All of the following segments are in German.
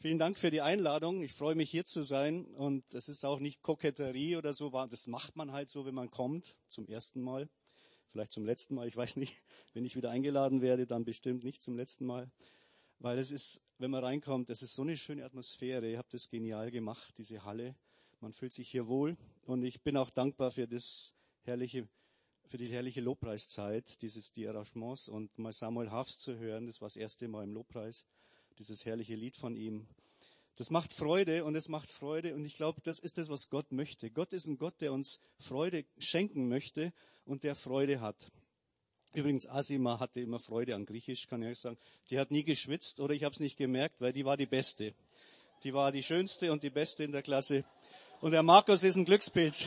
Vielen Dank für die Einladung. Ich freue mich hier zu sein und es ist auch nicht Koketterie oder so. Das macht man halt so, wenn man kommt, zum ersten Mal. Vielleicht zum letzten Mal, ich weiß nicht. Wenn ich wieder eingeladen werde, dann bestimmt nicht zum letzten Mal. Weil es ist, wenn man reinkommt, es ist so eine schöne Atmosphäre. Ihr habt das genial gemacht, diese Halle. Man fühlt sich hier wohl und ich bin auch dankbar für das herrliche für die herrliche Lobpreiszeit, dieses, die Arrangements und mal Samuel Hafs zu hören, das war das erste Mal im Lobpreis dieses herrliche Lied von ihm. Das macht Freude und es macht Freude und ich glaube, das ist das, was Gott möchte. Gott ist ein Gott, der uns Freude schenken möchte und der Freude hat. Übrigens, Asima hatte immer Freude an Griechisch, kann ich euch sagen. Die hat nie geschwitzt oder ich habe es nicht gemerkt, weil die war die Beste. Die war die schönste und die Beste in der Klasse. Und der Markus ist ein Glückspilz.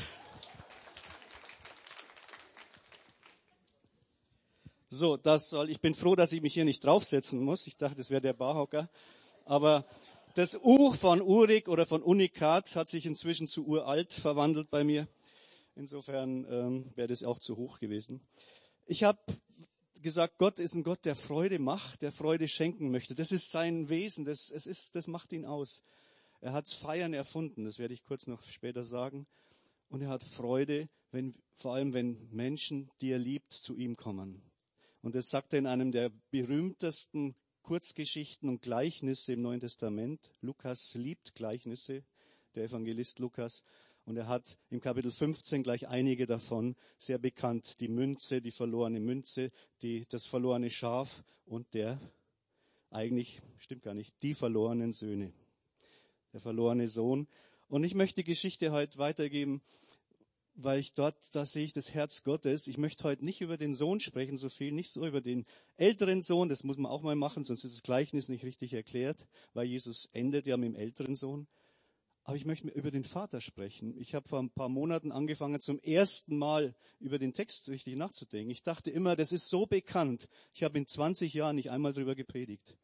So, das soll, ich bin froh, dass ich mich hier nicht draufsetzen muss. Ich dachte, das wäre der Barhocker. Aber das U von Urik oder von Unikat hat sich inzwischen zu uralt verwandelt bei mir. Insofern ähm, wäre das auch zu hoch gewesen. Ich habe gesagt, Gott ist ein Gott, der Freude macht, der Freude schenken möchte. Das ist sein Wesen, das, es ist, das macht ihn aus. Er hat Feiern erfunden, das werde ich kurz noch später sagen. Und er hat Freude, wenn, vor allem wenn Menschen, die er liebt, zu ihm kommen. Und das sagt er in einem der berühmtesten Kurzgeschichten und Gleichnisse im Neuen Testament. Lukas liebt Gleichnisse, der Evangelist Lukas. Und er hat im Kapitel 15 gleich einige davon sehr bekannt. Die Münze, die verlorene Münze, die, das verlorene Schaf und der, eigentlich, stimmt gar nicht, die verlorenen Söhne. Der verlorene Sohn. Und ich möchte die Geschichte heute weitergeben weil ich dort, da sehe ich das Herz Gottes. Ich möchte heute nicht über den Sohn sprechen, so viel, nicht so über den älteren Sohn, das muss man auch mal machen, sonst ist das Gleichnis nicht richtig erklärt, weil Jesus endet ja mit dem älteren Sohn. Aber ich möchte über den Vater sprechen. Ich habe vor ein paar Monaten angefangen, zum ersten Mal über den Text richtig nachzudenken. Ich dachte immer, das ist so bekannt. Ich habe in 20 Jahren nicht einmal drüber gepredigt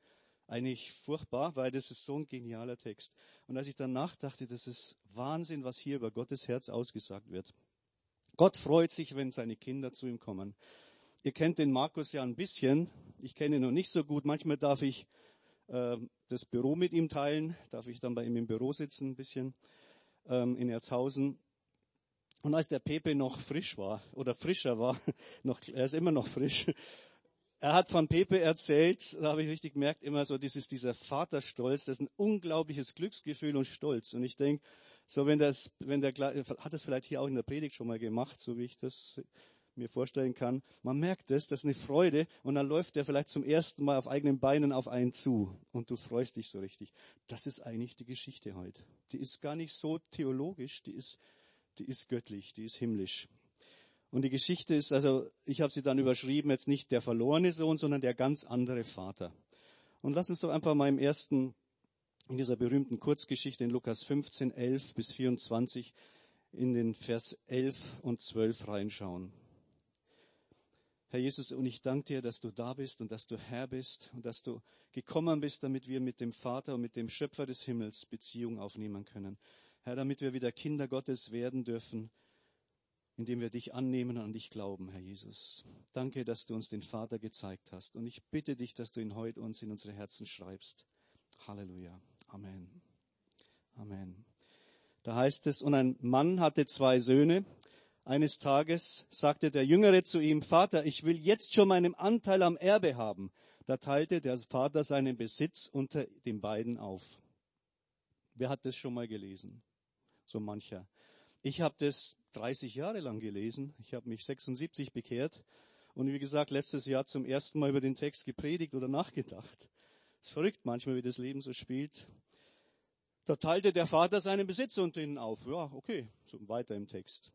eigentlich furchtbar, weil das ist so ein genialer Text. Und als ich dann nachdachte, das ist Wahnsinn, was hier über Gottes Herz ausgesagt wird. Gott freut sich, wenn seine Kinder zu ihm kommen. Ihr kennt den Markus ja ein bisschen. Ich kenne ihn noch nicht so gut. Manchmal darf ich äh, das Büro mit ihm teilen, darf ich dann bei ihm im Büro sitzen, ein bisschen ähm, in Erzhausen. Und als der Pepe noch frisch war oder frischer war, noch, er ist immer noch frisch, er hat von Pepe erzählt, da habe ich richtig gemerkt, immer so dieses, dieser Vaterstolz, das ist ein unglaubliches Glücksgefühl und Stolz. Und ich denke, so wenn das, wenn der, hat das vielleicht hier auch in der Predigt schon mal gemacht, so wie ich das mir vorstellen kann. Man merkt es, das ist eine Freude und dann läuft er vielleicht zum ersten Mal auf eigenen Beinen auf einen zu und du freust dich so richtig. Das ist eigentlich die Geschichte heute. Die ist gar nicht so theologisch, die ist, die ist göttlich, die ist himmlisch. Und die Geschichte ist, also ich habe sie dann überschrieben, jetzt nicht der verlorene Sohn, sondern der ganz andere Vater. Und lass uns doch einfach mal im ersten, in dieser berühmten Kurzgeschichte in Lukas 15, 11 bis 24 in den Vers 11 und 12 reinschauen. Herr Jesus, und ich danke dir, dass du da bist und dass du Herr bist und dass du gekommen bist, damit wir mit dem Vater und mit dem Schöpfer des Himmels Beziehung aufnehmen können. Herr, damit wir wieder Kinder Gottes werden dürfen indem wir dich annehmen und an dich glauben, Herr Jesus. Danke, dass du uns den Vater gezeigt hast. Und ich bitte dich, dass du ihn heute uns in unsere Herzen schreibst. Halleluja. Amen. Amen. Da heißt es, und ein Mann hatte zwei Söhne. Eines Tages sagte der Jüngere zu ihm, Vater, ich will jetzt schon meinen Anteil am Erbe haben. Da teilte der Vater seinen Besitz unter den beiden auf. Wer hat das schon mal gelesen? So mancher. Ich habe das 30 Jahre lang gelesen. Ich habe mich 76 bekehrt und wie gesagt letztes Jahr zum ersten Mal über den Text gepredigt oder nachgedacht. Es ist verrückt manchmal, wie das Leben so spielt. Da teilte der Vater seinen Besitz unter ihnen auf. Ja, okay, so weiter im Text.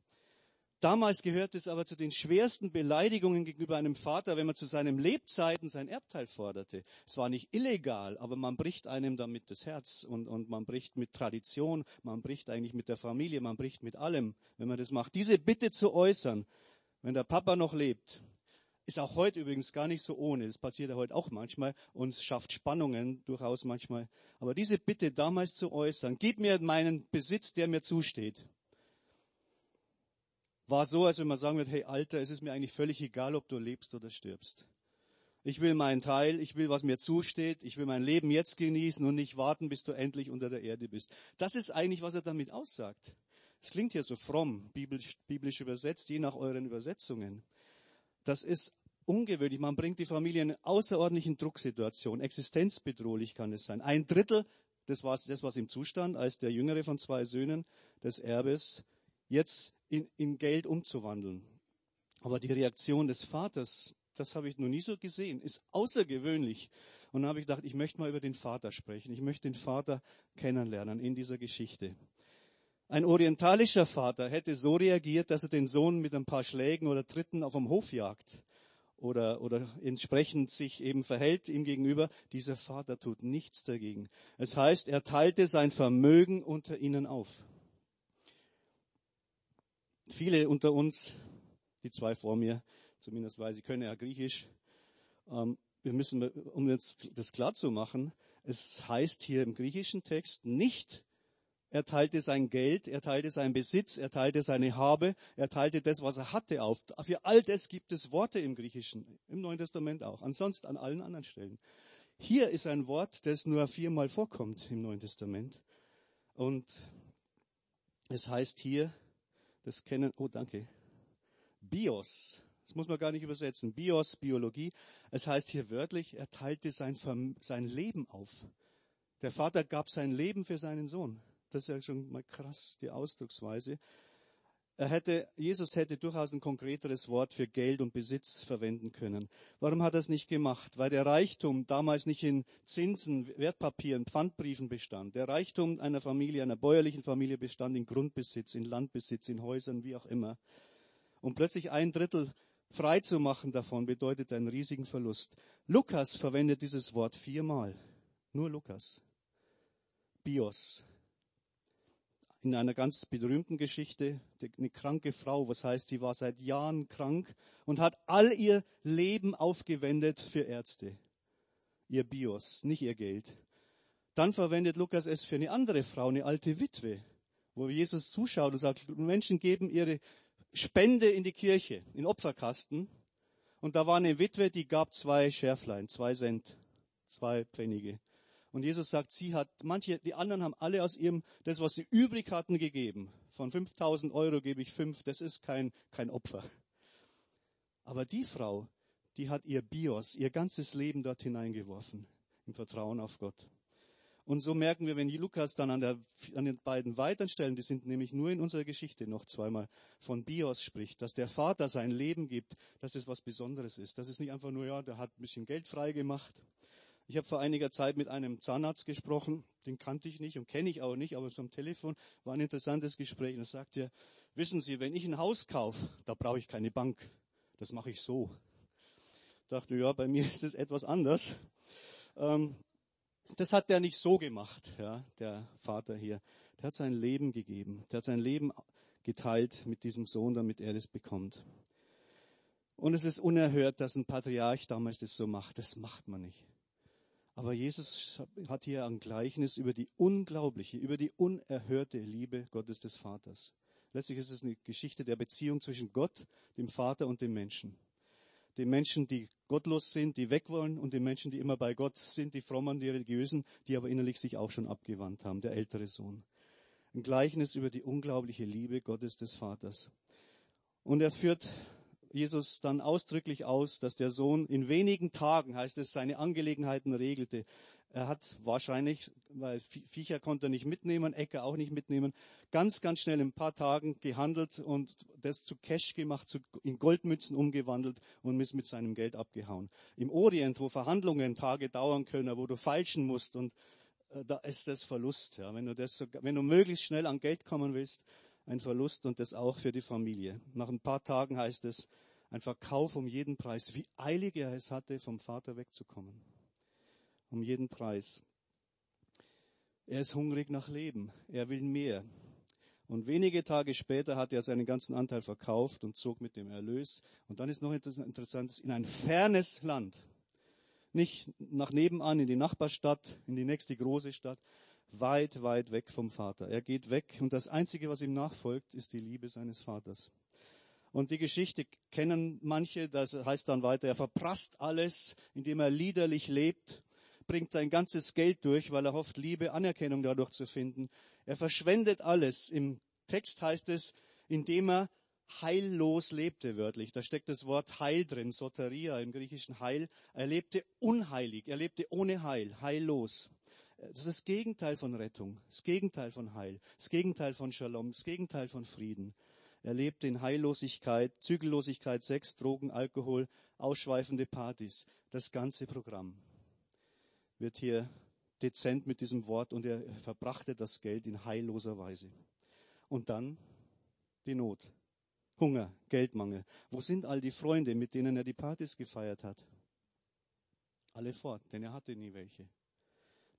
Damals gehört es aber zu den schwersten Beleidigungen gegenüber einem Vater, wenn man zu seinem Lebzeiten sein Erbteil forderte. Es war nicht illegal, aber man bricht einem damit das Herz und, und man bricht mit Tradition, man bricht eigentlich mit der Familie, man bricht mit allem, wenn man das macht. Diese Bitte zu äußern, wenn der Papa noch lebt, ist auch heute übrigens gar nicht so ohne. Das passiert ja heute auch manchmal und schafft Spannungen durchaus manchmal. Aber diese Bitte damals zu äußern, gib mir meinen Besitz, der mir zusteht war so, als wenn man sagen würde, hey Alter, es ist mir eigentlich völlig egal, ob du lebst oder stirbst. Ich will meinen Teil, ich will, was mir zusteht, ich will mein Leben jetzt genießen und nicht warten, bis du endlich unter der Erde bist. Das ist eigentlich, was er damit aussagt. Es klingt hier so fromm, biblisch, biblisch übersetzt, je nach euren Übersetzungen. Das ist ungewöhnlich. Man bringt die Familie in eine außerordentlichen Drucksituation. Existenzbedrohlich kann es sein. Ein Drittel, das war das, was im Zustand, als der jüngere von zwei Söhnen des Erbes, jetzt in, in Geld umzuwandeln. Aber die Reaktion des Vaters, das habe ich noch nie so gesehen, ist außergewöhnlich. Und dann habe ich gedacht, ich möchte mal über den Vater sprechen. Ich möchte den Vater kennenlernen in dieser Geschichte. Ein orientalischer Vater hätte so reagiert, dass er den Sohn mit ein paar Schlägen oder Tritten auf dem Hof jagt oder, oder entsprechend sich eben verhält ihm gegenüber. Dieser Vater tut nichts dagegen. Es heißt, er teilte sein Vermögen unter ihnen auf. Viele unter uns, die zwei vor mir, zumindest weil sie können ja Griechisch, ähm, wir müssen, um jetzt das klar zu machen, es heißt hier im griechischen Text nicht, er teilte sein Geld, er teilte seinen Besitz, er teilte seine Habe, er teilte das, was er hatte auf. Für all das gibt es Worte im Griechischen, im Neuen Testament auch, ansonsten an allen anderen Stellen. Hier ist ein Wort, das nur viermal vorkommt im Neuen Testament. Und es heißt hier, das kennen, oh danke, Bios. Das muss man gar nicht übersetzen. Bios, Biologie. Es heißt hier wörtlich, er teilte sein, sein Leben auf. Der Vater gab sein Leben für seinen Sohn. Das ist ja schon mal krass, die Ausdrucksweise. Er hätte, Jesus hätte durchaus ein konkreteres Wort für Geld und Besitz verwenden können. Warum hat er es nicht gemacht? Weil der Reichtum damals nicht in Zinsen, Wertpapieren, Pfandbriefen bestand. Der Reichtum einer Familie, einer bäuerlichen Familie bestand in Grundbesitz, in Landbesitz, in Häusern, wie auch immer. Und plötzlich ein Drittel frei zu machen davon bedeutet einen riesigen Verlust. Lukas verwendet dieses Wort viermal. Nur Lukas. Bios, in einer ganz berühmten Geschichte, eine kranke Frau, was heißt, sie war seit Jahren krank und hat all ihr Leben aufgewendet für Ärzte. Ihr Bios, nicht ihr Geld. Dann verwendet Lukas es für eine andere Frau, eine alte Witwe, wo Jesus zuschaut und sagt, Menschen geben ihre Spende in die Kirche, in Opferkasten. Und da war eine Witwe, die gab zwei Schärflein, zwei Cent, zwei Pfennige. Und Jesus sagt, sie hat, manche, die anderen haben alle aus ihrem, das, was sie übrig hatten, gegeben. Von 5000 Euro gebe ich fünf, das ist kein, kein Opfer. Aber die Frau, die hat ihr Bios, ihr ganzes Leben dort hineingeworfen, im Vertrauen auf Gott. Und so merken wir, wenn Lukas dann an, der, an den beiden weiteren Stellen, die sind nämlich nur in unserer Geschichte noch zweimal, von Bios spricht, dass der Vater sein Leben gibt, dass es was Besonderes ist. Das ist nicht einfach nur, ja, der hat ein bisschen Geld frei gemacht ich habe vor einiger Zeit mit einem Zahnarzt gesprochen, den kannte ich nicht und kenne ich auch nicht, aber so am Telefon war ein interessantes Gespräch. Und er sagte, wissen Sie, wenn ich ein Haus kaufe, da brauche ich keine Bank. Das mache ich so. Ich dachte, ja, bei mir ist es etwas anders. Ähm, das hat der nicht so gemacht, ja, der Vater hier. Der hat sein Leben gegeben. Der hat sein Leben geteilt mit diesem Sohn, damit er das bekommt. Und es ist unerhört, dass ein Patriarch damals das so macht. Das macht man nicht. Aber Jesus hat hier ein Gleichnis über die unglaubliche, über die unerhörte Liebe Gottes des Vaters. Letztlich ist es eine Geschichte der Beziehung zwischen Gott, dem Vater und dem Menschen. Den Menschen, die gottlos sind, die weg wollen und den Menschen, die immer bei Gott sind, die frommen, die religiösen, die aber innerlich sich auch schon abgewandt haben, der ältere Sohn. Ein Gleichnis über die unglaubliche Liebe Gottes des Vaters. Und er führt Jesus dann ausdrücklich aus, dass der Sohn in wenigen Tagen, heißt es, seine Angelegenheiten regelte. Er hat wahrscheinlich, weil Viecher konnte er nicht mitnehmen, Äcker auch nicht mitnehmen, ganz, ganz schnell in ein paar Tagen gehandelt und das zu Cash gemacht, zu, in Goldmützen umgewandelt und ist mit seinem Geld abgehauen. Im Orient, wo Verhandlungen Tage dauern können, wo du falschen musst und äh, da ist das Verlust. Ja. Wenn du das, wenn du möglichst schnell an Geld kommen willst, ein Verlust und das auch für die Familie. Nach ein paar Tagen heißt es, ein Verkauf um jeden Preis. Wie eilig er es hatte, vom Vater wegzukommen. Um jeden Preis. Er ist hungrig nach Leben. Er will mehr. Und wenige Tage später hat er seinen ganzen Anteil verkauft und zog mit dem Erlös. Und dann ist noch Interessantes, in ein fernes Land. Nicht nach nebenan in die Nachbarstadt, in die nächste große Stadt. Weit, weit weg vom Vater. Er geht weg und das Einzige, was ihm nachfolgt, ist die Liebe seines Vaters. Und die Geschichte kennen manche, das heißt dann weiter, er verprasst alles, indem er liederlich lebt, bringt sein ganzes Geld durch, weil er hofft, Liebe, Anerkennung dadurch zu finden. Er verschwendet alles. Im Text heißt es, indem er heillos lebte, wörtlich. Da steckt das Wort Heil drin, Soteria im griechischen Heil. Er lebte unheilig, er lebte ohne Heil, heillos. Das ist das Gegenteil von Rettung, das Gegenteil von Heil, das Gegenteil von Shalom, das Gegenteil von Frieden. Er lebt in Heillosigkeit, Zügellosigkeit, Sex, Drogen, Alkohol, ausschweifende Partys. Das ganze Programm wird hier dezent mit diesem Wort und er verbrachte das Geld in heilloser Weise. Und dann die Not. Hunger, Geldmangel. Wo sind all die Freunde, mit denen er die Partys gefeiert hat? Alle fort, denn er hatte nie welche.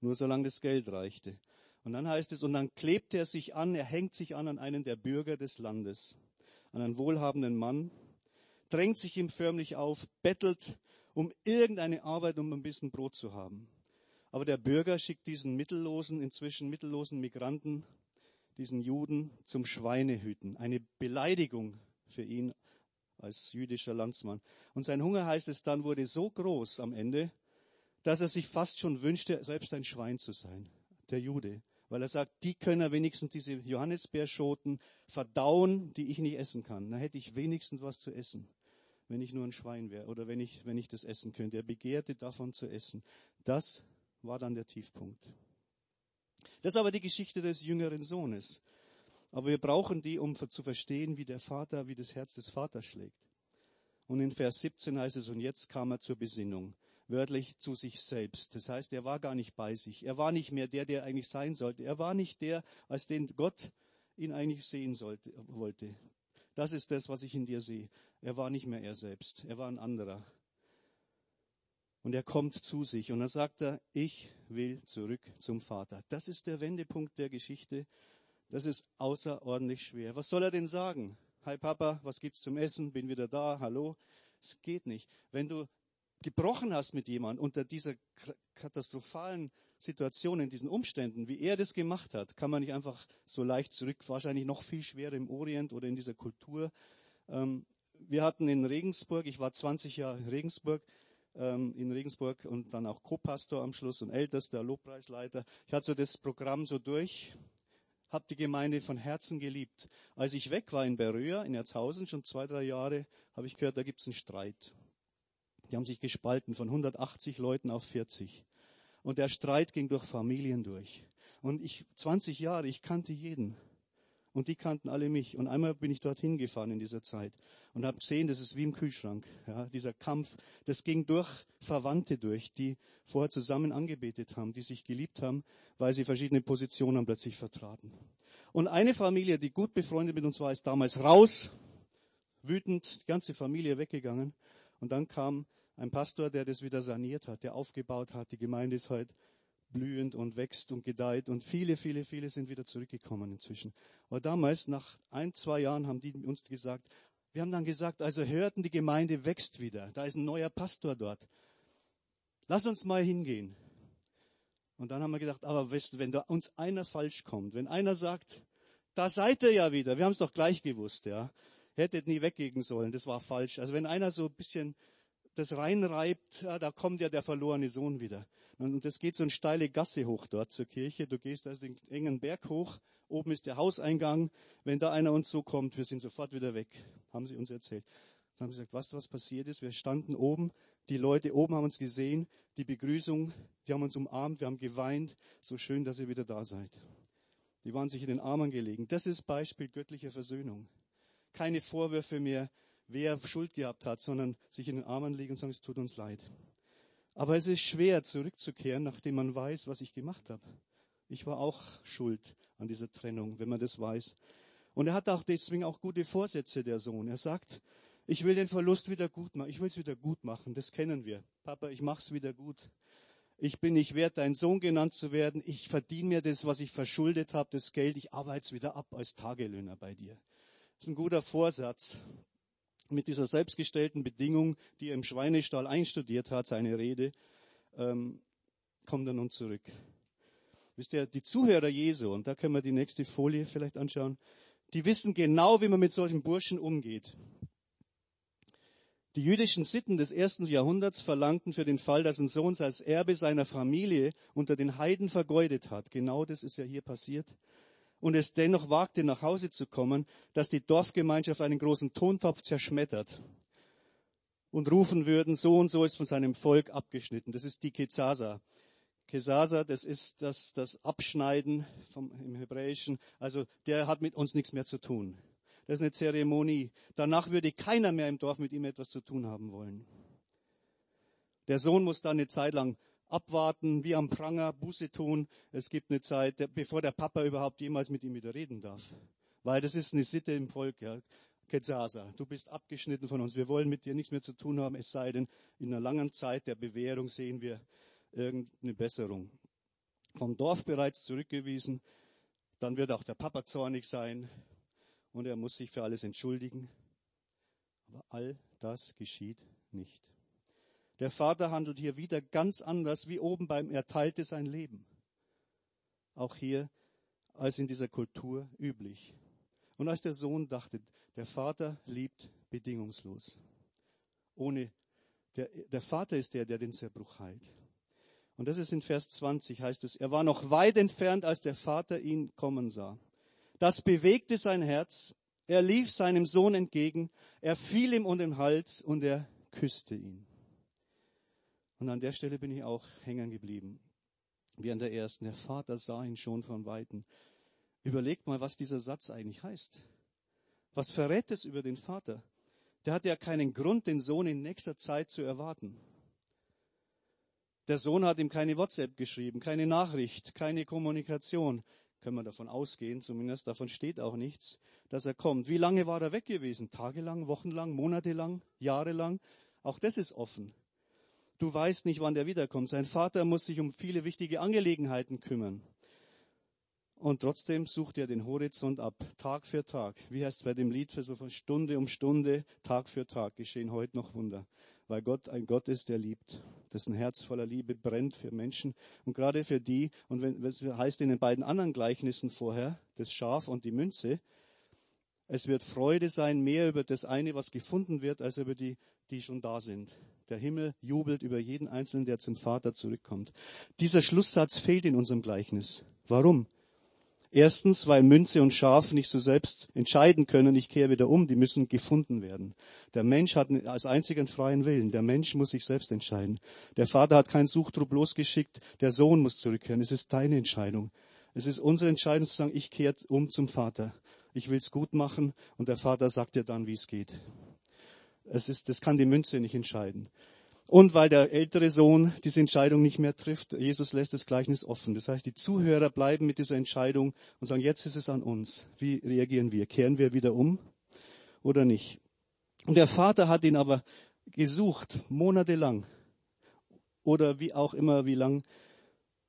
Nur solange das Geld reichte. Und dann heißt es, und dann klebt er sich an, er hängt sich an an einen der Bürger des Landes, an einen wohlhabenden Mann, drängt sich ihm förmlich auf, bettelt um irgendeine Arbeit, um ein bisschen Brot zu haben. Aber der Bürger schickt diesen mittellosen, inzwischen mittellosen Migranten, diesen Juden zum Schweinehüten. Eine Beleidigung für ihn als jüdischer Landsmann. Und sein Hunger, heißt es dann, wurde so groß am Ende, dass er sich fast schon wünschte, selbst ein Schwein zu sein, der Jude weil er sagt, die können wenigstens diese Johannisbeerschoten verdauen, die ich nicht essen kann. Dann hätte ich wenigstens was zu essen, wenn ich nur ein Schwein wäre oder wenn ich, wenn ich das essen könnte. Er begehrte davon zu essen. Das war dann der Tiefpunkt. Das ist aber die Geschichte des jüngeren Sohnes. Aber wir brauchen die, um zu verstehen, wie der Vater, wie das Herz des Vaters schlägt. Und in Vers 17 heißt es, und jetzt kam er zur Besinnung wörtlich zu sich selbst. Das heißt, er war gar nicht bei sich. Er war nicht mehr der, der eigentlich sein sollte. Er war nicht der, als den Gott ihn eigentlich sehen sollte, wollte. Das ist das, was ich in dir sehe. Er war nicht mehr er selbst. Er war ein anderer. Und er kommt zu sich und dann sagt er, ich will zurück zum Vater. Das ist der Wendepunkt der Geschichte. Das ist außerordentlich schwer. Was soll er denn sagen? Hi Papa, was gibt's zum Essen? Bin wieder da. Hallo. Es geht nicht. Wenn du gebrochen hast mit jemandem unter dieser katastrophalen Situation, in diesen Umständen, wie er das gemacht hat, kann man nicht einfach so leicht zurück, wahrscheinlich noch viel schwerer im Orient oder in dieser Kultur. Ähm, wir hatten in Regensburg, ich war 20 Jahre in Regensburg, ähm, in Regensburg und dann auch Co-Pastor am Schluss und ältester Lobpreisleiter. Ich hatte so das Programm so durch, habe die Gemeinde von Herzen geliebt. Als ich weg war in Beröa, in Erzhausen, schon zwei, drei Jahre, habe ich gehört, da gibt es einen Streit. Die haben sich gespalten von 180 Leuten auf 40. Und der Streit ging durch Familien durch. Und ich, 20 Jahre, ich kannte jeden. Und die kannten alle mich. Und einmal bin ich dorthin gefahren in dieser Zeit und habe gesehen, das ist wie im Kühlschrank. Ja, dieser Kampf, das ging durch Verwandte durch, die vorher zusammen angebetet haben, die sich geliebt haben, weil sie verschiedene Positionen plötzlich vertraten. Und eine Familie, die gut befreundet mit uns war, ist damals raus, wütend, die ganze Familie weggegangen. Und dann kam ein Pastor, der das wieder saniert hat, der aufgebaut hat. Die Gemeinde ist heute blühend und wächst und gedeiht und viele, viele, viele sind wieder zurückgekommen inzwischen. Aber damals, nach ein, zwei Jahren, haben die uns gesagt, wir haben dann gesagt, also hörten, die Gemeinde wächst wieder. Da ist ein neuer Pastor dort. Lass uns mal hingehen. Und dann haben wir gedacht, aber weißt du, wenn da uns einer falsch kommt, wenn einer sagt, da seid ihr ja wieder, wir haben es doch gleich gewusst, ja hättet nie weggehen sollen, das war falsch. Also wenn einer so ein bisschen das reinreibt, da kommt ja der verlorene Sohn wieder. Und das geht so eine steile Gasse hoch dort zur Kirche. Du gehst also den engen Berg hoch, oben ist der Hauseingang. Wenn da einer uns so kommt, wir sind sofort wieder weg, haben sie uns erzählt. Dann haben sie gesagt, weißt du, was passiert ist? Wir standen oben, die Leute oben haben uns gesehen, die Begrüßung, die haben uns umarmt, wir haben geweint. So schön, dass ihr wieder da seid. Die waren sich in den Armen gelegen. Das ist Beispiel göttlicher Versöhnung keine Vorwürfe mehr, wer Schuld gehabt hat, sondern sich in den Armen legen und sagen, es tut uns leid. Aber es ist schwer zurückzukehren, nachdem man weiß, was ich gemacht habe. Ich war auch schuld an dieser Trennung, wenn man das weiß. Und er hat auch deswegen auch gute Vorsätze, der Sohn. Er sagt, ich will den Verlust wieder gut machen. Ich will es wieder gut machen. Das kennen wir. Papa, ich mach's wieder gut. Ich bin nicht wert, dein Sohn genannt zu werden. Ich verdiene mir das, was ich verschuldet habe, das Geld. Ich arbeite es wieder ab als Tagelöhner bei dir. Das ist ein guter Vorsatz. Mit dieser selbstgestellten Bedingung, die er im Schweinestall einstudiert hat, seine Rede, ähm, kommt er nun zurück. Wisst ihr, die Zuhörer Jesu, und da können wir die nächste Folie vielleicht anschauen, die wissen genau, wie man mit solchen Burschen umgeht. Die jüdischen Sitten des ersten Jahrhunderts verlangten für den Fall, dass ein Sohn als Erbe seiner Familie unter den Heiden vergeudet hat. Genau das ist ja hier passiert. Und es dennoch wagte, nach Hause zu kommen, dass die Dorfgemeinschaft einen großen Tontopf zerschmettert und rufen würden, so und so ist von seinem Volk abgeschnitten. Das ist die Kezasa. Kesasa, das ist das, das Abschneiden vom, im Hebräischen. Also der hat mit uns nichts mehr zu tun. Das ist eine Zeremonie. Danach würde keiner mehr im Dorf mit ihm etwas zu tun haben wollen. Der Sohn muss dann eine Zeit lang abwarten, wie am Pranger, Buße tun. Es gibt eine Zeit, bevor der Papa überhaupt jemals mit ihm wieder reden darf. Weil das ist eine Sitte im Volk, ja. Ketzasa, du bist abgeschnitten von uns. Wir wollen mit dir nichts mehr zu tun haben, es sei denn, in einer langen Zeit der Bewährung sehen wir irgendeine Besserung. Vom Dorf bereits zurückgewiesen, dann wird auch der Papa zornig sein und er muss sich für alles entschuldigen. Aber all das geschieht nicht. Der Vater handelt hier wieder ganz anders wie oben beim Er teilte sein Leben. Auch hier als in dieser Kultur üblich. Und als der Sohn dachte, der Vater liebt bedingungslos. Ohne, der, der Vater ist der, der den Zerbruch heilt. Und das ist in Vers 20 heißt es, er war noch weit entfernt, als der Vater ihn kommen sah. Das bewegte sein Herz. Er lief seinem Sohn entgegen. Er fiel ihm um den Hals und er küsste ihn. Und an der Stelle bin ich auch hängen geblieben. Wie an der ersten. Der Vater sah ihn schon von Weitem. Überlegt mal, was dieser Satz eigentlich heißt. Was verrät es über den Vater? Der hat ja keinen Grund, den Sohn in nächster Zeit zu erwarten. Der Sohn hat ihm keine WhatsApp geschrieben, keine Nachricht, keine Kommunikation können wir davon ausgehen, zumindest davon steht auch nichts, dass er kommt. Wie lange war er weg gewesen? Tagelang, wochenlang, monatelang, jahrelang? Auch das ist offen. Du weißt nicht, wann der wiederkommt. Sein Vater muss sich um viele wichtige Angelegenheiten kümmern. Und trotzdem sucht er den Horizont ab, Tag für Tag. Wie heißt es bei dem Lied für so von Stunde um Stunde, Tag für Tag geschehen heute noch Wunder. Weil Gott ein Gott ist, der liebt, dessen Herz voller Liebe brennt für Menschen und gerade für die. Und wenn, es heißt in den beiden anderen Gleichnissen vorher, das Schaf und die Münze, es wird Freude sein mehr über das eine, was gefunden wird, als über die, die schon da sind. Der Himmel jubelt über jeden Einzelnen, der zum Vater zurückkommt. Dieser Schlusssatz fehlt in unserem Gleichnis. Warum? Erstens, weil Münze und Schaf nicht so selbst entscheiden können, ich kehre wieder um, die müssen gefunden werden. Der Mensch hat als einzigen freien Willen. Der Mensch muss sich selbst entscheiden. Der Vater hat keinen Suchtrupp losgeschickt, der Sohn muss zurückkehren. Es ist deine Entscheidung. Es ist unsere Entscheidung zu sagen, ich kehre um zum Vater. Ich will es gut machen und der Vater sagt dir dann, wie es geht. Es ist, das kann die Münze nicht entscheiden. Und weil der ältere Sohn diese Entscheidung nicht mehr trifft, Jesus lässt das Gleichnis offen. Das heißt, die Zuhörer bleiben mit dieser Entscheidung und sagen, jetzt ist es an uns. Wie reagieren wir? Kehren wir wieder um oder nicht? Und der Vater hat ihn aber gesucht, monatelang oder wie auch immer, wie lang,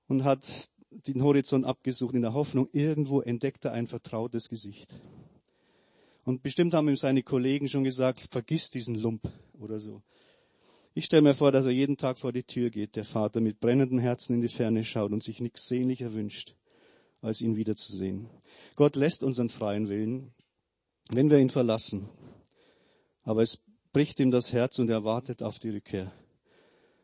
und hat den Horizont abgesucht in der Hoffnung, irgendwo entdeckt er ein vertrautes Gesicht. Und bestimmt haben ihm seine Kollegen schon gesagt, vergiss diesen Lump oder so. Ich stelle mir vor, dass er jeden Tag vor die Tür geht, der Vater mit brennendem Herzen in die Ferne schaut und sich nichts sehnlicher wünscht, als ihn wiederzusehen. Gott lässt unseren freien Willen, wenn wir ihn verlassen. Aber es bricht ihm das Herz und er wartet auf die Rückkehr.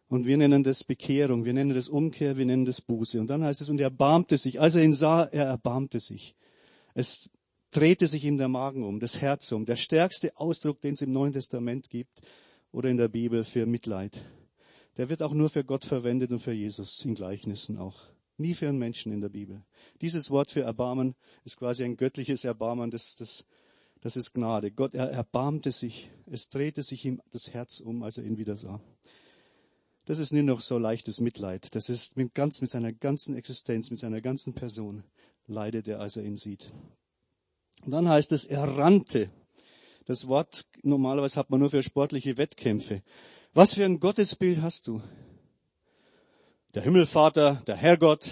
Und wir nennen das Bekehrung, wir nennen das Umkehr, wir nennen das Buße. Und dann heißt es, und er erbarmte sich. Als er ihn sah, er erbarmte sich. Es drehte sich ihm der Magen um, das Herz um. Der stärkste Ausdruck, den es im Neuen Testament gibt, oder in der Bibel für Mitleid. Der wird auch nur für Gott verwendet und für Jesus in Gleichnissen auch. Nie für einen Menschen in der Bibel. Dieses Wort für Erbarmen ist quasi ein göttliches Erbarmen, das, das, das ist Gnade. Gott, er erbarmte sich, es drehte sich ihm das Herz um, als er ihn wieder sah. Das ist nicht noch so leichtes Mitleid. Das ist mit, ganz, mit seiner ganzen Existenz, mit seiner ganzen Person leidet er, als er ihn sieht. Und dann heißt es, er rannte. Das Wort normalerweise hat man nur für sportliche Wettkämpfe. Was für ein Gottesbild hast du? Der Himmelvater, der Herrgott.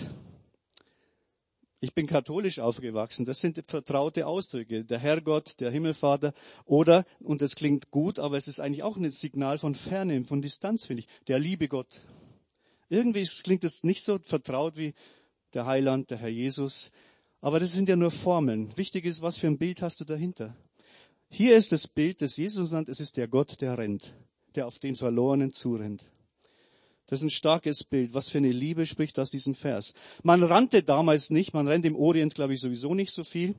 Ich bin katholisch aufgewachsen. Das sind vertraute Ausdrücke. Der Herrgott, der Himmelvater. Oder, und das klingt gut, aber es ist eigentlich auch ein Signal von Ferne, von Distanz, finde ich. Der liebe Gott. Irgendwie klingt es nicht so vertraut wie der Heiland, der Herr Jesus. Aber das sind ja nur Formeln. Wichtig ist, was für ein Bild hast du dahinter? Hier ist das Bild, das Jesus nennt, es ist der Gott, der rennt. der auf den Verlorenen zurennt. Das ist ein starkes Bild. Was für eine Liebe spricht aus diesem Vers. Man rannte damals nicht, man rennt im Orient, glaube ich, sowieso nicht so viel.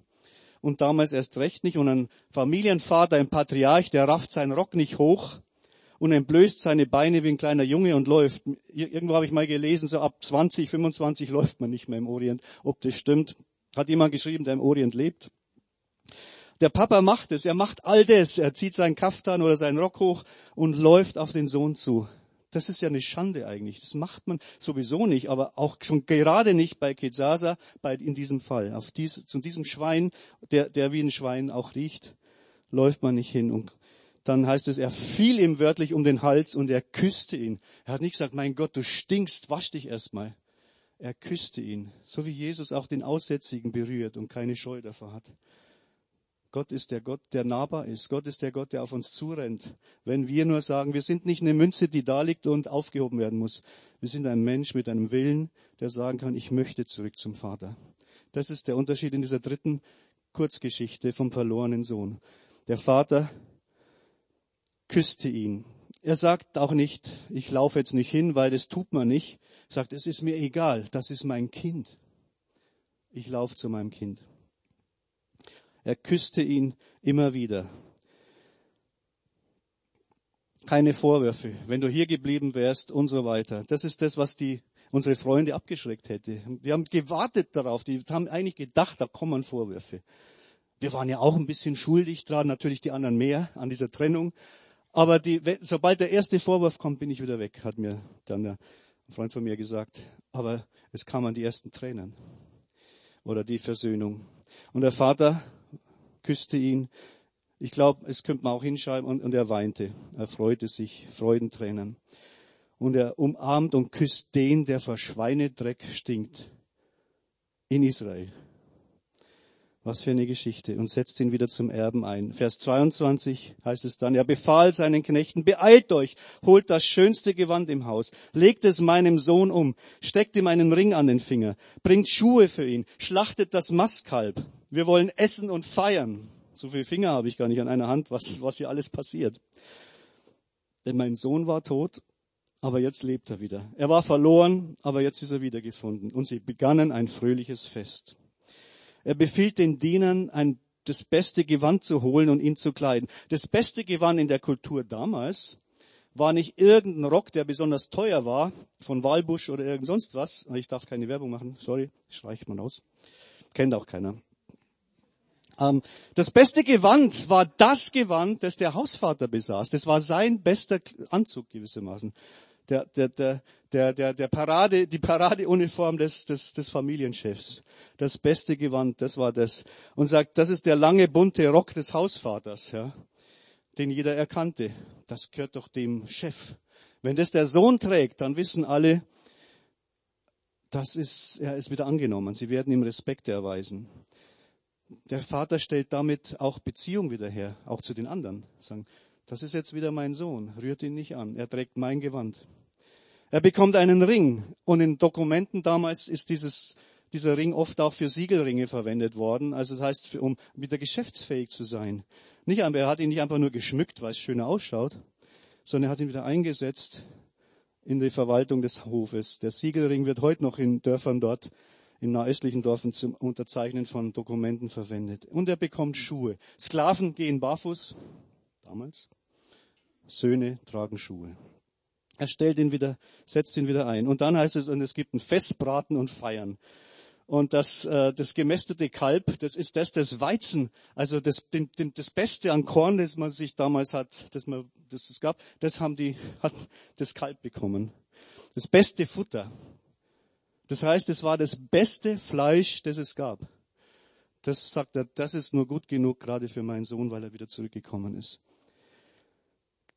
Und damals erst recht nicht. Und ein Familienvater, ein Patriarch, der rafft seinen Rock nicht hoch und entblößt seine Beine wie ein kleiner Junge und läuft. Irgendwo habe ich mal gelesen, so ab 20, 25 läuft man nicht mehr im Orient. Ob das stimmt, hat jemand geschrieben, der im Orient lebt. Der Papa macht es, er macht all das. Er zieht seinen Kaftan oder seinen Rock hoch und läuft auf den Sohn zu. Das ist ja eine Schande eigentlich. Das macht man sowieso nicht, aber auch schon gerade nicht bei Kezasa, bei, in diesem Fall. Auf dies, zu diesem Schwein, der, der wie ein Schwein auch riecht, läuft man nicht hin. Und dann heißt es, er fiel ihm wörtlich um den Hals und er küsste ihn. Er hat nicht gesagt, mein Gott, du stinkst, wasch dich erstmal. Er küsste ihn, so wie Jesus auch den Aussätzigen berührt und keine Scheu davor hat. Gott ist der Gott, der nahbar ist. Gott ist der Gott, der auf uns zurennt. Wenn wir nur sagen, wir sind nicht eine Münze, die da liegt und aufgehoben werden muss. Wir sind ein Mensch mit einem Willen, der sagen kann, ich möchte zurück zum Vater. Das ist der Unterschied in dieser dritten Kurzgeschichte vom verlorenen Sohn. Der Vater küsste ihn. Er sagt auch nicht, ich laufe jetzt nicht hin, weil das tut man nicht. Er sagt, es ist mir egal, das ist mein Kind. Ich laufe zu meinem Kind. Er küsste ihn immer wieder. Keine Vorwürfe, wenn du hier geblieben wärst und so weiter. Das ist das, was die, unsere Freunde abgeschreckt hätte. Die haben gewartet darauf, die haben eigentlich gedacht, da kommen Vorwürfe. Wir waren ja auch ein bisschen schuldig dran, natürlich die anderen mehr an dieser Trennung. Aber die, sobald der erste Vorwurf kommt, bin ich wieder weg, hat mir dann ein Freund von mir gesagt. Aber es kamen die ersten Tränen oder die Versöhnung. Und der Vater küsste ihn. Ich glaube, es könnte man auch hinschreiben, und, und er weinte. Er freute sich, Freudentränen. Und er umarmt und küsst den, der vor Schweinedreck stinkt. In Israel. Was für eine Geschichte. Und setzt ihn wieder zum Erben ein. Vers 22 heißt es dann, er befahl seinen Knechten, beeilt euch, holt das schönste Gewand im Haus, legt es meinem Sohn um, steckt ihm einen Ring an den Finger, bringt Schuhe für ihn, schlachtet das Mastkalb. Wir wollen essen und feiern. So viele Finger habe ich gar nicht an einer Hand, was, was hier alles passiert. Denn mein Sohn war tot, aber jetzt lebt er wieder. Er war verloren, aber jetzt ist er wiedergefunden. Und sie begannen ein fröhliches Fest. Er befiehlt den Dienern, ein, das beste Gewand zu holen und ihn zu kleiden. Das beste Gewand in der Kultur damals war nicht irgendein Rock, der besonders teuer war, von Walbusch oder irgend sonst was. Ich darf keine Werbung machen, sorry, streicht man aus. Kennt auch keiner. Ähm, das beste Gewand war das Gewand, das der Hausvater besaß. Das war sein bester Anzug gewissermaßen. Der, der, der, der, der, Parade, die Paradeuniform des, des, des Familienchefs. Das beste Gewand, das war das. Und sagt, das ist der lange bunte Rock des Hausvaters, ja, den jeder erkannte. Das gehört doch dem Chef. Wenn das der Sohn trägt, dann wissen alle, das ist, er ist wieder angenommen. Sie werden ihm Respekt erweisen der Vater stellt damit auch Beziehung wieder her, auch zu den anderen. Sagen, das ist jetzt wieder mein Sohn, rührt ihn nicht an, er trägt mein Gewand. Er bekommt einen Ring und in Dokumenten damals ist dieses, dieser Ring oft auch für Siegelringe verwendet worden. Also das heißt, um wieder geschäftsfähig zu sein. Nicht, er hat ihn nicht einfach nur geschmückt, weil es schöner ausschaut, sondern er hat ihn wieder eingesetzt in die Verwaltung des Hofes. Der Siegelring wird heute noch in Dörfern dort in nahöstlichen Dörfern zum Unterzeichnen von Dokumenten verwendet. Und er bekommt Schuhe. Sklaven gehen barfuß, damals. Söhne tragen Schuhe. Er stellt ihn wieder, setzt ihn wieder ein. Und dann heißt es, und es gibt ein Festbraten und Feiern. Und das, äh, das gemästete Kalb, das ist das, das Weizen, also das, den, den, das Beste an Korn, das man sich damals hat, das man, das es gab, das haben die, hat das Kalb bekommen. Das beste Futter. Das heißt, es war das beste Fleisch, das es gab. Das sagt er, das ist nur gut genug gerade für meinen Sohn, weil er wieder zurückgekommen ist.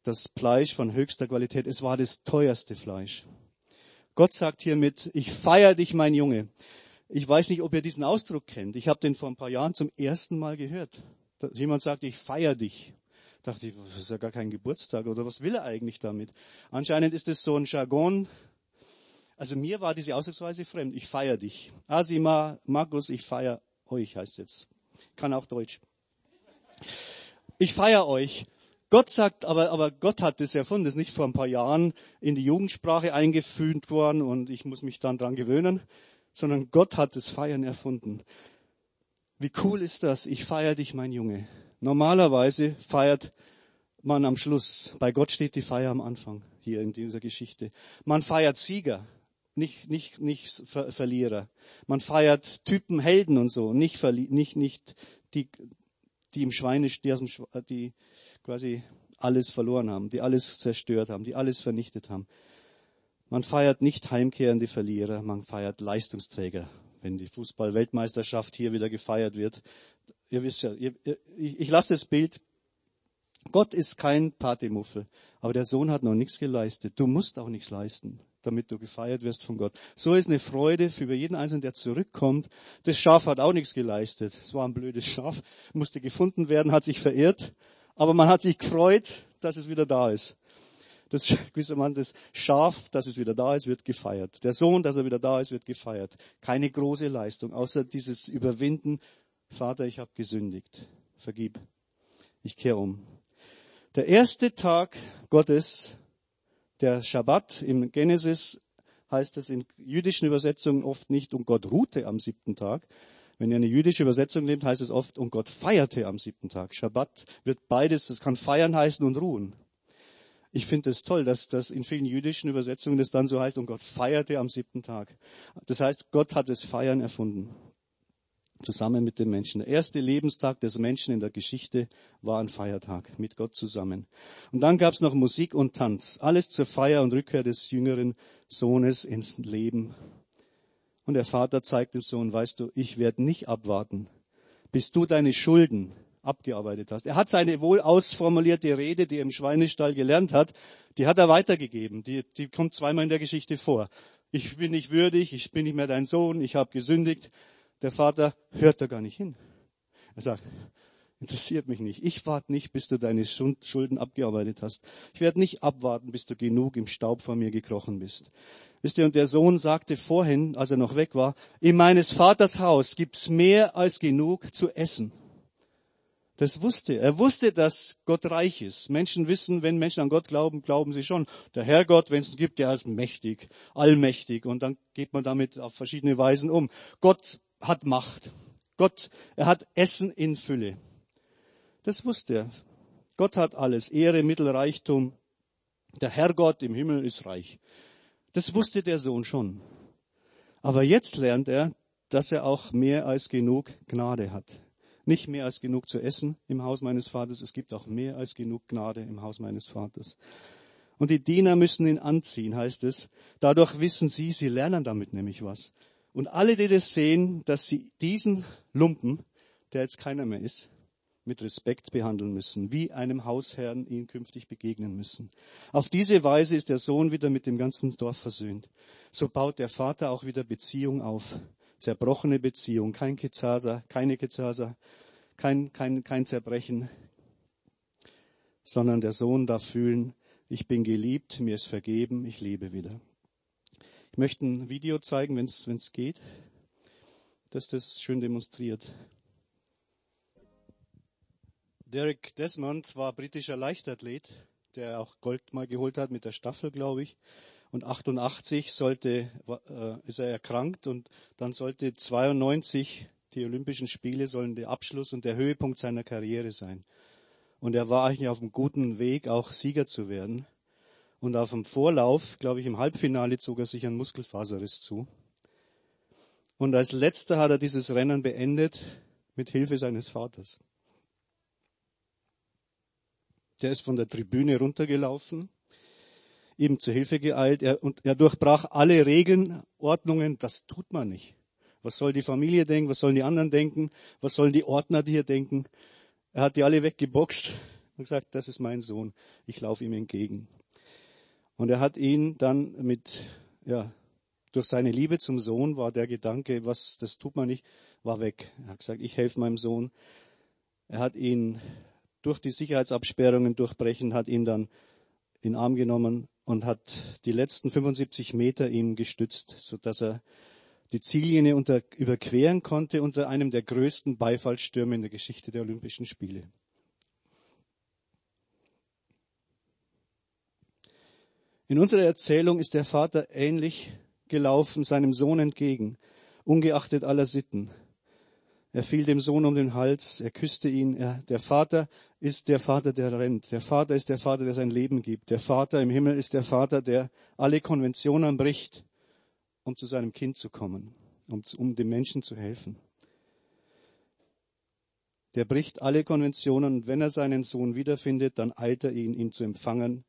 Das Fleisch von höchster Qualität, es war das teuerste Fleisch. Gott sagt hiermit, ich feiere dich, mein Junge. Ich weiß nicht, ob ihr diesen Ausdruck kennt. Ich habe den vor ein paar Jahren zum ersten Mal gehört. Jemand sagt, ich feiere dich. Dachte ich, das ist ja gar kein Geburtstag oder was will er eigentlich damit? Anscheinend ist es so ein Jargon, also mir war diese Ausdrucksweise fremd. Ich feiere dich. Asima, Markus, ich feiere euch, heißt jetzt. Kann auch Deutsch. Ich feiere euch. Gott sagt, aber, aber Gott hat das erfunden, das ist nicht vor ein paar Jahren in die Jugendsprache eingefügt worden und ich muss mich dann dran gewöhnen, sondern Gott hat das Feiern erfunden. Wie cool ist das? Ich feiere dich, mein Junge. Normalerweise feiert man am Schluss. Bei Gott steht die Feier am Anfang hier in dieser Geschichte. Man feiert Sieger, nicht, nicht, nicht Ver Verlierer. Man feiert Typen Helden und so, nicht, nicht, nicht die, die im Schweine, die, aus dem, die quasi alles verloren haben, die alles zerstört haben, die alles vernichtet haben. Man feiert nicht heimkehrende Verlierer, man feiert Leistungsträger. Wenn die Fußball-Weltmeisterschaft hier wieder gefeiert wird, ihr wisst ja, ihr, ich, ich lasse das Bild. Gott ist kein Partymuffel, aber der Sohn hat noch nichts geleistet. Du musst auch nichts leisten damit du gefeiert wirst von Gott. So ist eine Freude für jeden Einzelnen, der zurückkommt. Das Schaf hat auch nichts geleistet. Es war ein blödes Schaf, musste gefunden werden, hat sich verirrt, aber man hat sich gefreut, dass es wieder da ist. Das gewissermaßen das Schaf, dass es wieder da ist, wird gefeiert. Der Sohn, dass er wieder da ist, wird gefeiert. Keine große Leistung, außer dieses Überwinden. Vater, ich habe gesündigt. Vergib. Ich kehre um. Der erste Tag Gottes der Schabbat im Genesis heißt es in jüdischen Übersetzungen oft nicht, und Gott ruhte am siebten Tag. Wenn ihr eine jüdische Übersetzung nehmt, heißt es oft, und Gott feierte am siebten Tag. Schabbat wird beides, das kann feiern heißen und ruhen. Ich finde es das toll, dass das in vielen jüdischen Übersetzungen das dann so heißt, und Gott feierte am siebten Tag. Das heißt, Gott hat das Feiern erfunden zusammen mit den Menschen. Der erste Lebenstag des Menschen in der Geschichte war ein Feiertag mit Gott zusammen. Und dann gab es noch Musik und Tanz. Alles zur Feier und Rückkehr des jüngeren Sohnes ins Leben. Und der Vater zeigt dem Sohn, weißt du, ich werde nicht abwarten, bis du deine Schulden abgearbeitet hast. Er hat seine wohl ausformulierte Rede, die er im Schweinestall gelernt hat, die hat er weitergegeben. Die, die kommt zweimal in der Geschichte vor. Ich bin nicht würdig, ich bin nicht mehr dein Sohn, ich habe gesündigt. Der Vater hört da gar nicht hin. Er sagt, interessiert mich nicht. Ich warte nicht, bis du deine Schulden abgearbeitet hast. Ich werde nicht abwarten, bis du genug im Staub vor mir gekrochen bist. Wisst ihr, und der Sohn sagte vorhin, als er noch weg war, in meines Vaters Haus gibt's mehr als genug zu essen. Das wusste er. Er wusste, dass Gott reich ist. Menschen wissen, wenn Menschen an Gott glauben, glauben sie schon. Der Herrgott, wenn es ihn gibt, der ist mächtig, allmächtig. Und dann geht man damit auf verschiedene Weisen um. Gott hat Macht. Gott, er hat Essen in Fülle. Das wusste er. Gott hat alles. Ehre, Mittel, Reichtum. Der Herrgott im Himmel ist reich. Das wusste der Sohn schon. Aber jetzt lernt er, dass er auch mehr als genug Gnade hat. Nicht mehr als genug zu essen im Haus meines Vaters, es gibt auch mehr als genug Gnade im Haus meines Vaters. Und die Diener müssen ihn anziehen, heißt es. Dadurch wissen sie, sie lernen damit nämlich was. Und alle, die das sehen, dass sie diesen Lumpen, der jetzt keiner mehr ist, mit Respekt behandeln müssen, wie einem Hausherrn ihn künftig begegnen müssen. Auf diese Weise ist der Sohn wieder mit dem ganzen Dorf versöhnt. So baut der Vater auch wieder Beziehung auf. Zerbrochene Beziehung, kein Kezasa, keine Kezasa, kein, kein, kein Zerbrechen, sondern der Sohn darf fühlen, ich bin geliebt, mir ist vergeben, ich lebe wieder. Ich möchte ein Video zeigen, wenn es geht, dass das schön demonstriert. Derek Desmond war britischer Leichtathlet, der auch Gold mal geholt hat mit der Staffel, glaube ich. Und 88 sollte, äh, ist er erkrankt und dann sollte 92 die Olympischen Spiele sollen der Abschluss und der Höhepunkt seiner Karriere sein. Und er war eigentlich auf einem guten Weg, auch Sieger zu werden. Und auf dem Vorlauf, glaube ich, im Halbfinale zog er sich einen Muskelfaserriss zu. Und als letzter hat er dieses Rennen beendet mit Hilfe seines Vaters. Der ist von der Tribüne runtergelaufen, ihm zu Hilfe geeilt. Er, und er durchbrach alle Regeln, Ordnungen. Das tut man nicht. Was soll die Familie denken? Was sollen die anderen denken? Was sollen die Ordner hier denken? Er hat die alle weggeboxt und gesagt, das ist mein Sohn. Ich laufe ihm entgegen. Und er hat ihn dann mit, ja, durch seine Liebe zum Sohn war der Gedanke, was, das tut man nicht, war weg. Er hat gesagt, ich helfe meinem Sohn. Er hat ihn durch die Sicherheitsabsperrungen durchbrechen, hat ihn dann in Arm genommen und hat die letzten 75 Meter ihm gestützt, so dass er die Ziellinie unter, überqueren konnte unter einem der größten Beifallstürme in der Geschichte der Olympischen Spiele. In unserer Erzählung ist der Vater ähnlich gelaufen seinem Sohn entgegen, ungeachtet aller Sitten. Er fiel dem Sohn um den Hals, er küsste ihn. Er, der Vater ist der Vater, der rennt. Der Vater ist der Vater, der sein Leben gibt. Der Vater im Himmel ist der Vater, der alle Konventionen bricht, um zu seinem Kind zu kommen, um, um dem Menschen zu helfen. Der bricht alle Konventionen und wenn er seinen Sohn wiederfindet, dann eilt er ihn, ihn zu empfangen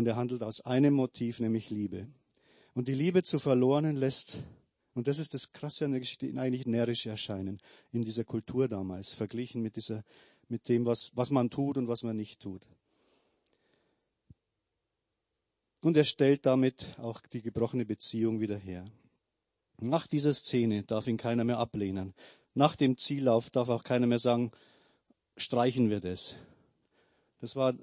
und er handelt aus einem Motiv, nämlich Liebe. Und die Liebe zu Verlorenen lässt und das ist das Krasse an der Geschichte, ihn eigentlich närrisch erscheinen in dieser Kultur damals, verglichen mit dieser, mit dem, was, was man tut und was man nicht tut. Und er stellt damit auch die gebrochene Beziehung wieder her. Nach dieser Szene darf ihn keiner mehr ablehnen. Nach dem Ziellauf darf auch keiner mehr sagen, streichen wir das. Das war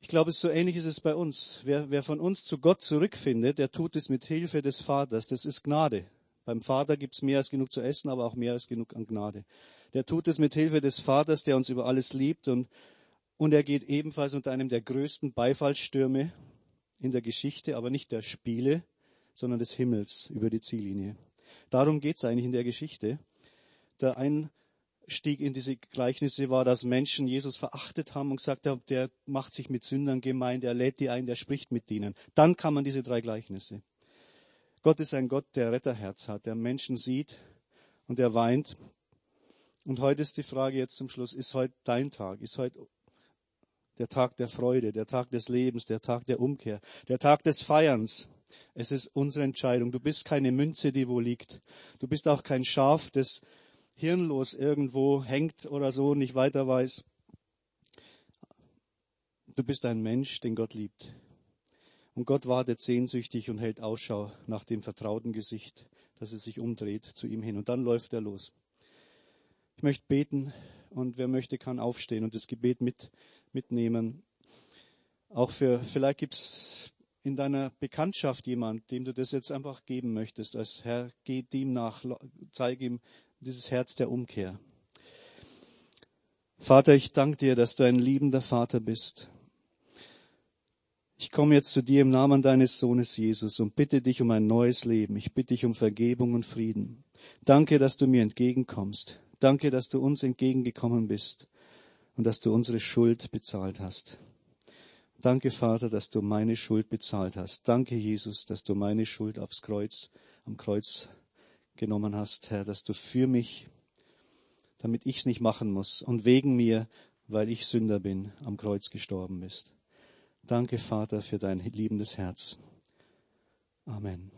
ich glaube, so ähnlich ist es bei uns. Wer, wer von uns zu Gott zurückfindet, der tut es mit Hilfe des Vaters. Das ist Gnade. Beim Vater gibt es mehr als genug zu essen, aber auch mehr als genug an Gnade. Der tut es mit Hilfe des Vaters, der uns über alles liebt und, und er geht ebenfalls unter einem der größten Beifallsstürme in der Geschichte, aber nicht der Spiele, sondern des Himmels über die Ziellinie. Darum geht es eigentlich in der Geschichte. Der ein Stieg in diese Gleichnisse war, dass Menschen Jesus verachtet haben und gesagt haben, der macht sich mit Sündern gemein, der lädt die ein, der spricht mit ihnen. Dann kann man diese drei Gleichnisse. Gott ist ein Gott, der Retterherz hat, der Menschen sieht und der weint. Und heute ist die Frage jetzt zum Schluss, ist heute dein Tag? Ist heute der Tag der Freude, der Tag des Lebens, der Tag der Umkehr, der Tag des Feierns? Es ist unsere Entscheidung. Du bist keine Münze, die wo liegt. Du bist auch kein Schaf, das hirnlos irgendwo hängt oder so, nicht weiter weiß. Du bist ein Mensch, den Gott liebt. Und Gott wartet sehnsüchtig und hält Ausschau nach dem vertrauten Gesicht, dass es sich umdreht zu ihm hin. Und dann läuft er los. Ich möchte beten und wer möchte, kann aufstehen und das Gebet mit, mitnehmen. Auch für, vielleicht gibt's in deiner Bekanntschaft jemand, dem du das jetzt einfach geben möchtest, als Herr, geh ihm nach, zeig ihm, dieses Herz der Umkehr. Vater, ich danke dir, dass du ein liebender Vater bist. Ich komme jetzt zu dir im Namen deines Sohnes Jesus und bitte dich um ein neues Leben. Ich bitte dich um Vergebung und Frieden. Danke, dass du mir entgegenkommst. Danke, dass du uns entgegengekommen bist und dass du unsere Schuld bezahlt hast. Danke, Vater, dass du meine Schuld bezahlt hast. Danke, Jesus, dass du meine Schuld aufs Kreuz, am Kreuz genommen hast, Herr, dass du für mich, damit ich es nicht machen muss und wegen mir, weil ich Sünder bin, am Kreuz gestorben bist. Danke, Vater, für dein liebendes Herz. Amen.